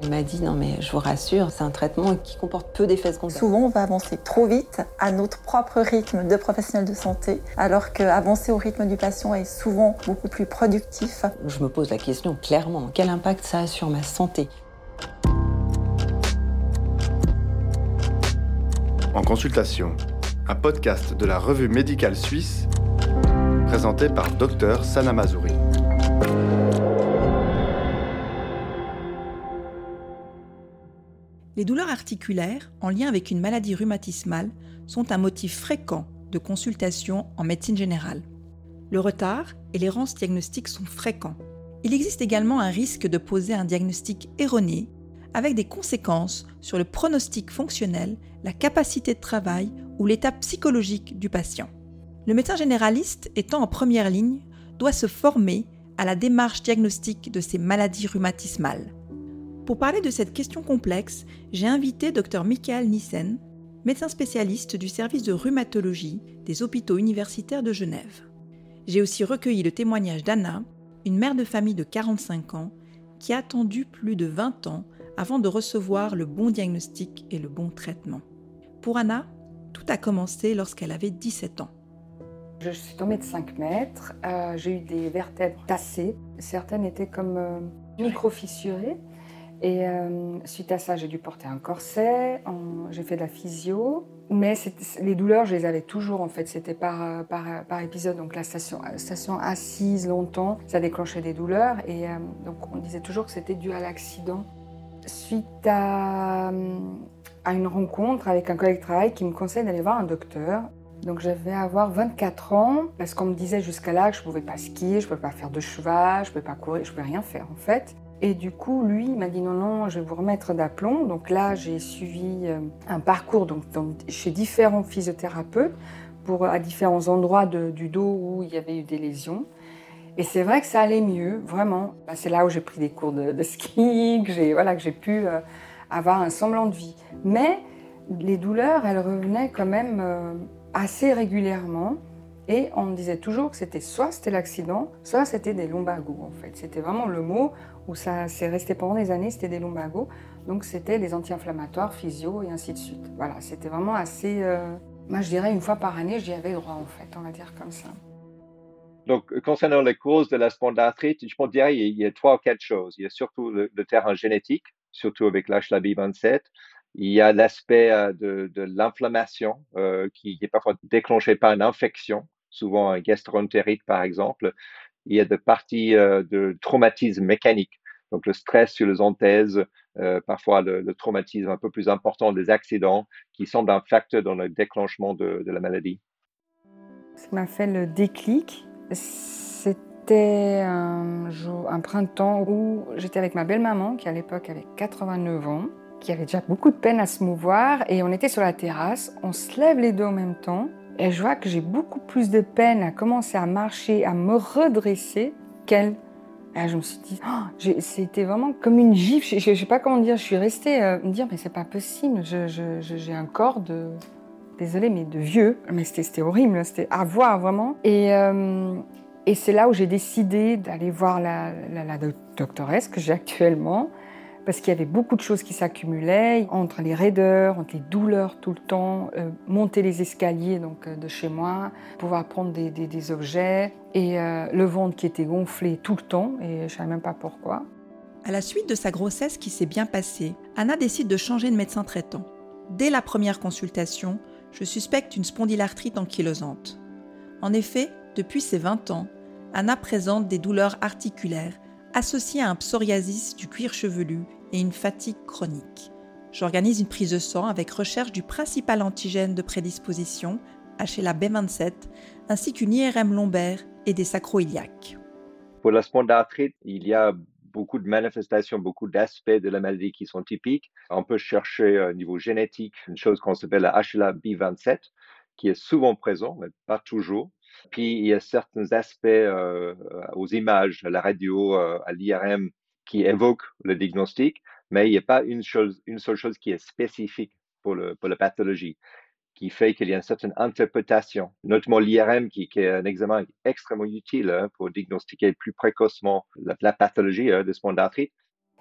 Il m'a dit non mais je vous rassure, c'est un traitement qui comporte peu d'effets secondaires. Souvent on va avancer trop vite à notre propre rythme de professionnel de santé, alors qu'avancer au rythme du patient est souvent beaucoup plus productif. Je me pose la question clairement, quel impact ça a sur ma santé? En consultation, un podcast de la revue médicale suisse présenté par Dr Sana Mazouri. Les douleurs articulaires en lien avec une maladie rhumatismale sont un motif fréquent de consultation en médecine générale. Le retard et l'errance diagnostiques sont fréquents. Il existe également un risque de poser un diagnostic erroné avec des conséquences sur le pronostic fonctionnel, la capacité de travail ou l'état psychologique du patient. Le médecin généraliste, étant en première ligne, doit se former à la démarche diagnostique de ces maladies rhumatismales. Pour parler de cette question complexe, j'ai invité Dr Michael Nissen, médecin spécialiste du service de rhumatologie des hôpitaux universitaires de Genève. J'ai aussi recueilli le témoignage d'Anna, une mère de famille de 45 ans, qui a attendu plus de 20 ans avant de recevoir le bon diagnostic et le bon traitement. Pour Anna, tout a commencé lorsqu'elle avait 17 ans. Je suis tombée de 5 mètres, euh, j'ai eu des vertèbres tassées, certaines étaient comme euh, micro-fissurées. Et euh, suite à ça, j'ai dû porter un corset, j'ai fait de la physio. Mais les douleurs, je les avais toujours en fait. C'était par, par, par, épisode. Donc la station, station assise longtemps, ça déclenchait des douleurs. Et euh, donc on disait toujours que c'était dû à l'accident. Suite à, à, une rencontre avec un collègue de travail qui me conseille d'aller voir un docteur. Donc j'avais avoir 24 ans parce qu'on me disait jusqu'à là que je ne pouvais pas skier, je ne pouvais pas faire de cheval, je ne pouvais pas courir, je ne pouvais rien faire en fait. Et du coup, lui, m'a dit non, non, je vais vous remettre d'aplomb. Donc là, j'ai suivi euh, un parcours donc, chez différents physiothérapeutes pour, à différents endroits du dos où il y avait eu des lésions. Et c'est vrai que ça allait mieux, vraiment. Bah, c'est là où j'ai pris des cours de, ski, que j'ai voilà, pu euh, avoir un semblant de vie. Mais les douleurs, elles revenaient quand même euh, assez régulièrement. Et on me disait toujours que c'était soit c'était l'accident, soit c'était des lumbagos en fait. C'était vraiment le mot où ça s'est resté pendant des années, c'était des lumbagos. Donc c'était des anti-inflammatoires, physio et ainsi de suite. Voilà, c'était vraiment assez. Euh, moi je dirais une fois par année, j'y avais droit en fait, on va dire comme ça. Donc, concernant les causes de la spondylarthrite, je pense dire il y a trois ou quatre choses. Il y a surtout le, terrain génétique, surtout avec l'HLA-B27. Il y a l'aspect euh, de, l'inflammation euh, qui, est parfois déclenché par une infection souvent un gastroentérite par exemple. Il y a des parties euh, de traumatisme mécanique, donc le stress sur les anthèses, euh, parfois le, traumatisme un peu plus important des accidents qui semblent un facteur dans le déclenchement de, la maladie. Ce qui m'a fait le déclic, c'était un, un printemps où j'étais avec ma belle-maman qui à l'époque avait 89 ans qui avait déjà beaucoup de peine à se mouvoir et on était sur la terrasse, on se lève les deux en même temps et je vois que j'ai beaucoup plus de peine à commencer à marcher, à me redresser qu'elle. Et je me suis dit, oh, c'était vraiment comme une gifle. Je ne sais pas comment dire. Je suis restée euh, me dire, mais c'est pas possible. J'ai un corps de, désolé, mais de vieux. Mais c'était horrible. C'était à voir vraiment. Et, euh, et c'est là où j'ai décidé d'aller voir la doctoresse que j'ai actuellement parce qu'il y avait beaucoup de choses qui s'accumulaient entre les raideurs, entre les douleurs tout le temps, euh, monter les escaliers donc euh, de chez moi, pouvoir prendre des, objets et euh, le ventre qui était gonflé tout le temps et je savais même pas pourquoi. À la suite de sa grossesse qui s'est bien passée, Anna décide de changer de médecin traitant. Dès la première consultation, je suspecte une spondylarthrite ankylosante. En effet, depuis ses 20 ans, Anna présente des douleurs articulaires associées à un psoriasis du cuir chevelu et une fatigue chronique. J'organise une prise de sang avec recherche du principal antigène de prédisposition, HLA-B27, ainsi qu'une IRM lombaire et des sacroiliaques. Pour la spondylarthrite, il y a beaucoup de manifestations, beaucoup d'aspects de la maladie qui sont typiques. On peut chercher au niveau génétique une chose qu'on appelle la HLA-B27, qui est souvent présent, mais pas toujours. Puis il y a certains aspects euh, aux images, à la radio, euh, à l'IRM, qui évoque le diagnostic, mais il n'y a pas une, seule chose qui est spécifique pour, la pathologie, qui fait qu'il y a une certaine interprétation, notamment l'IRM, qui, est un examen extrêmement utile hein, pour diagnostiquer plus précocement la, pathologie hein, de spondylarthrite.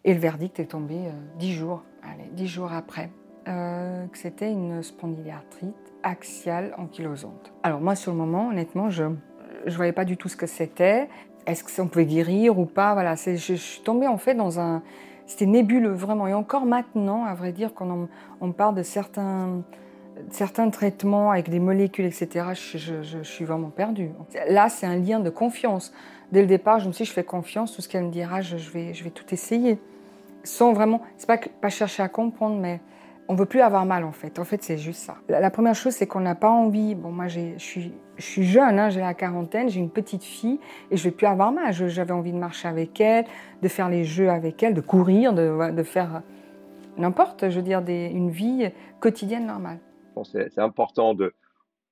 Et le verdict est tombé euh, dix jours, allez, dix jours après, euh, que c'était une spondylarthrite axiale ankylosante. Alors moi, sur le moment, honnêtement, je ne voyais pas du tout ce que c'était. Est-ce que on pouvait guérir ou pas? Voilà, je, je suis tombée en fait dans un... C'était nébuleux, vraiment. Et encore maintenant, à vrai dire, quand on, on parle de certains certains traitements avec des molécules, etc., je, suis vraiment perdue. Là, c'est un lien de confiance. Dès le départ, je me suis dit, je fais confiance, tout ce qu'elle me dira, je, vais, je vais tout essayer. Sans vraiment, c'est pas, pas chercher à comprendre, mais on veut plus avoir mal en fait. En fait, c'est juste ça. La, première chose, c'est qu'on n'a pas envie. Bon, moi, je suis, je suis jeune, hein, j'ai la quarantaine, j'ai une petite fille et je vais plus avoir mal. J'avais envie de marcher avec elle, de faire les jeux avec elle, de courir, de, de faire n'importe, je veux dire, une vie quotidienne normale c'est important de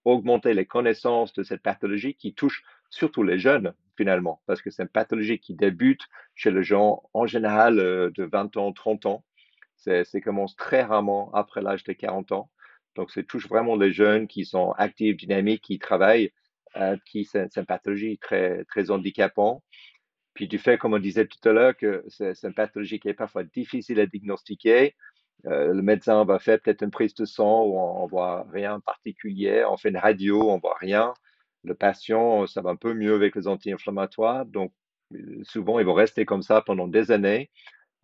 augmenter les connaissances de cette pathologie qui touche surtout les jeunes finalement, parce que c'est une pathologie qui débute chez les gens en général euh, de 20 ans, 30 ans. C'est commence très rarement après l'âge de 40 ans. Donc, ça touche vraiment les jeunes qui sont actifs, dynamiques, qui travaillent, euh, qui c'est une pathologie très, très handicapante. Puis du fait, comme on disait tout à l'heure, que c'est une pathologie qui est parfois difficile à diagnostiquer, euh, le médecin va faire peut-être une prise de sang où on, ne voit rien particulier, on fait une radio, on voit rien. Le patient, ça va un peu mieux avec les anti-inflammatoires, donc euh, souvent ils vont rester comme ça pendant des années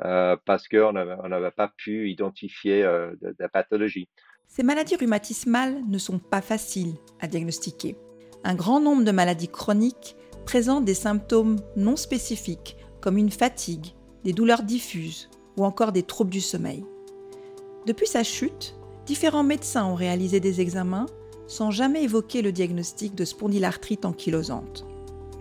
euh, parce qu'on n'avait pas pu identifier de, la pathologie. Ces maladies rhumatismales ne sont pas faciles à diagnostiquer. Un grand nombre de maladies chroniques présentent des symptômes non spécifiques comme une fatigue, des douleurs diffuses ou encore des troubles du sommeil. Depuis sa chute, différents médecins ont réalisé des examens sans jamais évoquer le diagnostic de spondylarthrite ankylosante.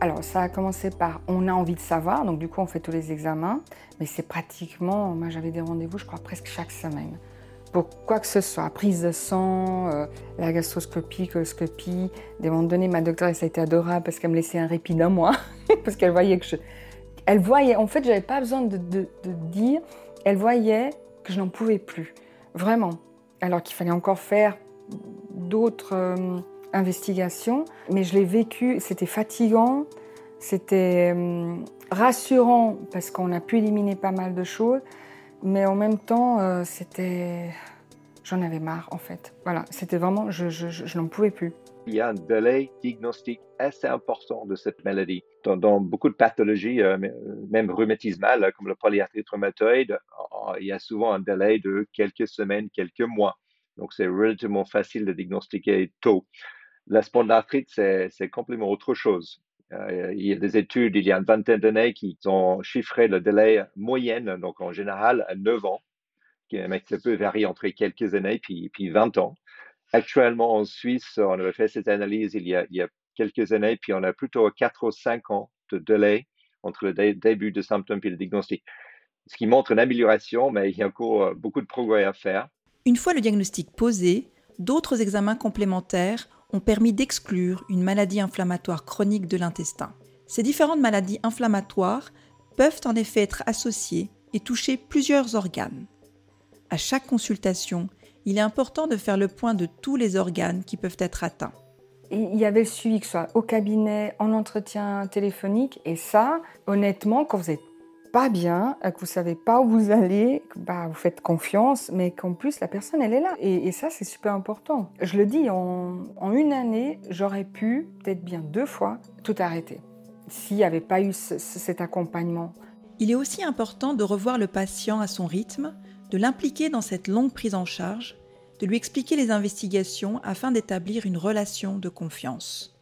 Alors ça a commencé par on a envie de savoir, donc du coup on fait tous les examens, mais c'est pratiquement, moi j'avais des rendez-vous je crois presque chaque semaine. Pour quoi que ce soit, prise de sang, euh, la gastroscopie, coloscopie. Des moments donnés, ma docteure, ça a été adorable parce qu'elle me laissait un répit d'un mois, parce qu'elle voyait que je... Elle voyait, en fait, j'avais pas besoin de, de dire, elle voyait que je n'en pouvais plus. Vraiment. Alors qu'il fallait encore faire d'autres euh, investigations, mais je l'ai vécu, c'était fatigant, c'était euh, rassurant parce qu'on a pu éliminer pas mal de choses, mais en même temps, euh, c'était... J'en avais marre en fait. Voilà, c'était vraiment, je, je n'en pouvais plus il y a un délai diagnostique assez important de cette maladie. Dans, beaucoup de pathologies, euh, même rhumatismales, comme le polyarthrite rhumatoïde, il y a souvent un délai de quelques semaines, quelques mois. Donc, c'est relativement facile de diagnostiquer tôt. La spondylarthrite, c'est complètement autre chose. Euh, il y a des études, il y a une vingtaine d'années, qui ont chiffré le délai moyenne, donc en général à 9 ans, qui peut varier entre quelques années puis, puis 20 ans. Actuellement, en Suisse, on avait fait cette analyse il y a, quelques années, puis on a plutôt 4 ou 5 ans de délai entre le début de symptômes et le diagnostic. Ce qui montre une amélioration, mais il y a encore euh, beaucoup de progrès à faire. Une fois le diagnostic posé, d'autres examens complémentaires ont permis d'exclure une maladie inflammatoire chronique de l'intestin. Ces différentes maladies inflammatoires peuvent en effet être associées et toucher plusieurs organes. À chaque consultation, il est important de faire le point de tous les organes qui peuvent être atteints. Il y avait le suivi, que ce soit au cabinet, en entretien téléphonique, et ça, honnêtement, quand vous n'êtes pas bien, que vous savez pas où vous allez, bah, vous faites confiance, mais qu'en plus la personne elle est là. Et, ça c'est super important. Je le dis, en, une année, j'aurais pu, peut-être bien deux fois, tout arrêter. S'il n'y avait pas eu cet accompagnement. Il est aussi important de revoir le patient à son rythme, de l'impliquer dans cette longue prise en charge, de lui expliquer les investigations afin d'établir une relation de confiance.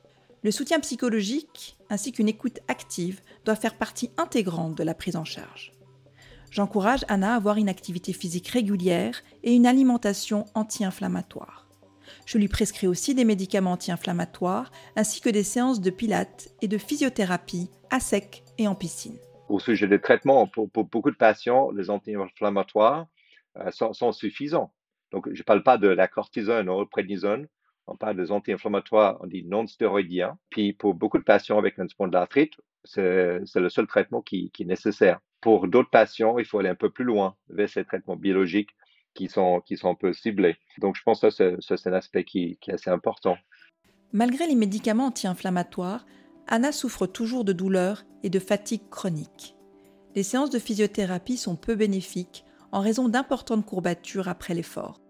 Le soutien psychologique ainsi qu'une écoute active doivent faire partie intégrante de la prise en charge. J'encourage Anna à avoir une activité physique régulière et une alimentation anti-inflammatoire. Je lui prescris aussi des médicaments anti-inflammatoires ainsi que des séances de pilates et de physiothérapie à sec et en piscine. Au sujet des traitements, pour, beaucoup de patients, les anti-inflammatoires euh, sont, suffisants. Donc, je ne parle pas de la cortisone ou prédnisone, on parle des anti-inflammatoires, on dit non stéroïdiens. Puis, pour beaucoup de patients avec une spondylarthrite, c'est le seul traitement qui, est nécessaire. Pour d'autres patients, il faut aller un peu plus loin vers ces traitements biologiques qui sont, un peu ciblés. Donc, je pense que c'est un aspect qui, qui est assez important. Malgré les médicaments anti-inflammatoires, Anna souffre toujours de douleurs et de fatigue chronique. les séances de physiothérapie sont peu bénéfiques en raison d'importantes courbatures après l'effort.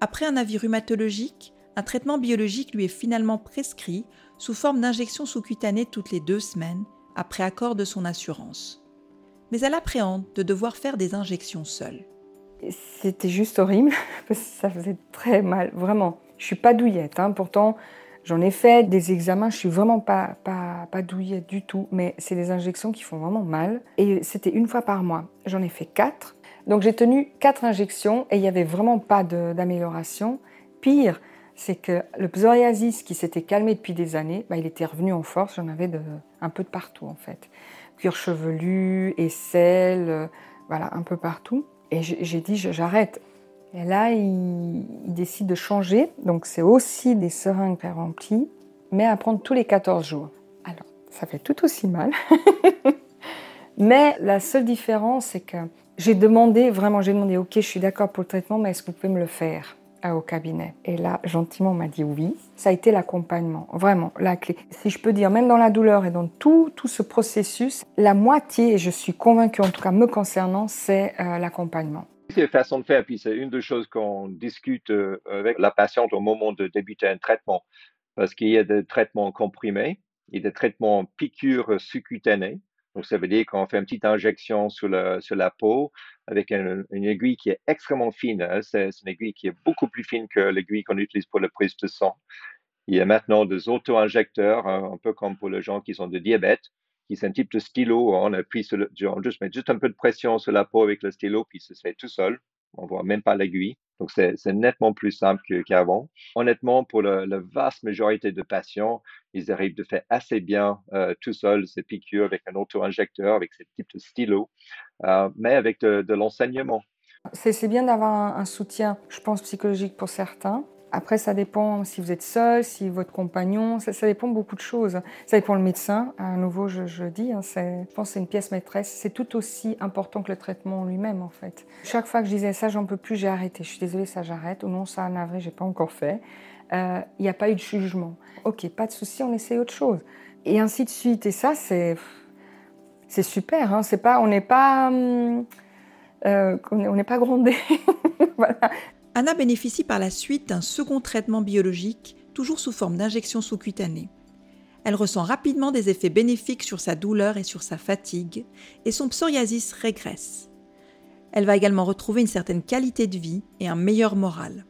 Après un avis rhumatologique, un traitement biologique lui est finalement prescrit sous forme d'injection sous-cutanée toutes les deux semaines, après accord de son assurance. Mais elle appréhende de devoir faire des injections seule. C'était juste horrible, ça faisait très mal, vraiment. Je suis pas douillette, hein. pourtant j'en ai fait des examens, je suis vraiment pas, pas, pas douillette du tout, mais c'est des injections qui font vraiment mal. Et c'était une fois par mois. J'en ai fait quatre. Donc j'ai tenu quatre injections et il n'y avait vraiment pas d'amélioration. Pire, c'est que le psoriasis qui s'était calmé depuis des années, bah, il était revenu en force, j'en avais un peu de partout en fait. Cuir chevelu, aisselle, euh, voilà, un peu partout. Et j'ai dit, j'arrête. Et là, il, décide de changer. Donc, c'est aussi des seringues remplies, mais à prendre tous les 14 jours. Alors, ça fait tout aussi mal. mais la seule différence, c'est que j'ai demandé, vraiment, j'ai demandé, OK, je suis d'accord pour le traitement, mais est-ce que vous pouvez me le faire? Au cabinet. Et là, gentiment, on m'a dit oui. Ça a été l'accompagnement, vraiment, la clé. Si je peux dire, même dans la douleur et dans tout, tout ce processus, la moitié, je suis convaincue, en tout cas me concernant, c'est euh, l'accompagnement. C'est la façon de faire, puis c'est une des choses qu'on discute euh, avec la patiente au moment de débuter un traitement, parce qu'il y a des traitements comprimés, il y a des traitements piqûres sous-cutanées, donc, ça veut dire qu'on fait une petite injection sur, la peau avec une, aiguille qui est extrêmement fine. Hein. C'est une aiguille qui est beaucoup plus fine que l'aiguille qu'on utilise pour la prise de sang. Il y a maintenant des auto-injecteurs, hein, un peu comme pour les gens qui sont de diabète, qui sont un type de stylo. On appuie sur le, on juste met juste un peu de pression sur la peau avec le stylo, puis ça se fait tout seul. On voit même pas l'aiguille. Donc, c'est nettement plus simple qu'avant. Honnêtement, pour la vaste majorité de patients, ils arrivent de faire assez bien euh, tout seuls ces piqûres avec un auto-injecteur, avec ce type de stylo, euh, mais avec de, l'enseignement. C'est bien d'avoir un, soutien, je pense, psychologique pour certains, après, ça dépend si vous êtes seul, si votre compagnon, ça, dépend beaucoup de choses. Ça dépend le médecin. À nouveau, je, je dis, hein, je pense que c'est une pièce maîtresse. C'est tout aussi important que le traitement lui-même, en fait. Chaque fois que je disais ça, j'en peux plus, j'ai arrêté. Je suis désolée, ça j'arrête. Ou non, ça, navré, j'ai pas encore fait. Euh, il n'y a pas eu de jugement. Ok, pas de souci, on essaie autre chose. Et ainsi de suite. Et ça, c'est c'est super. Hein. C'est pas, on n'est pas, hum, euh, on n'est pas grondé. voilà. Anna bénéficie par la suite d'un second traitement biologique, toujours sous forme d'injection sous-cutanée. Elle ressent rapidement des effets bénéfiques sur sa douleur et sur sa fatigue, et son psoriasis régresse. Elle va également retrouver une certaine qualité de vie et un meilleur moral.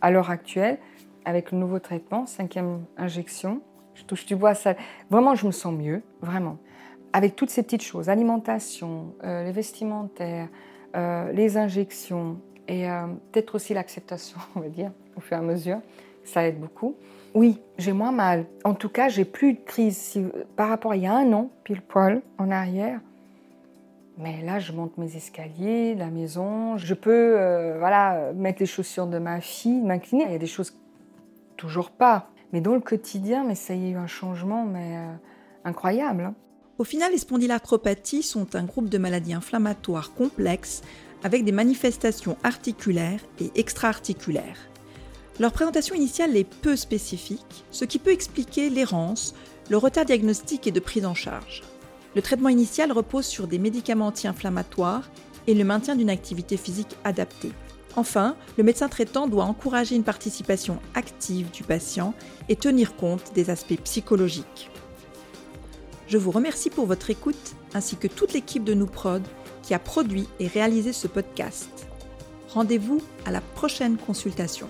À l'heure actuelle, avec le nouveau traitement, cinquième injection, je touche du bois, ça, vraiment je me sens mieux, vraiment. Avec toutes ces petites choses, alimentation, euh, les vestimentaires, euh, les injections, et euh, peut-être aussi l'acceptation, on va dire, au fur et à mesure. Ça aide beaucoup. Oui, j'ai moins mal. En tout cas, j'ai plus de crise par rapport à il y a un an, pile poil, en arrière. Mais là, je monte mes escaliers, la maison. Je peux euh, voilà, mettre les chaussures de ma fille, m'incliner. Il y a des choses toujours pas. Mais dans le quotidien, mais ça y a eu un changement mais euh, incroyable. Hein. Au final, les spondylarthropathies sont un groupe de maladies inflammatoires complexes avec des manifestations articulaires et extra-articulaires. Leur présentation initiale est peu spécifique, ce qui peut expliquer l'errance, le retard diagnostique et de prise en charge. Le traitement initial repose sur des médicaments anti-inflammatoires et le maintien d'une activité physique adaptée. Enfin, le médecin traitant doit encourager une participation active du patient et tenir compte des aspects psychologiques. Je vous remercie pour votre écoute ainsi que toute l'équipe de Nouprod qui a produit et réalisé ce podcast. Rendez-vous à la prochaine consultation.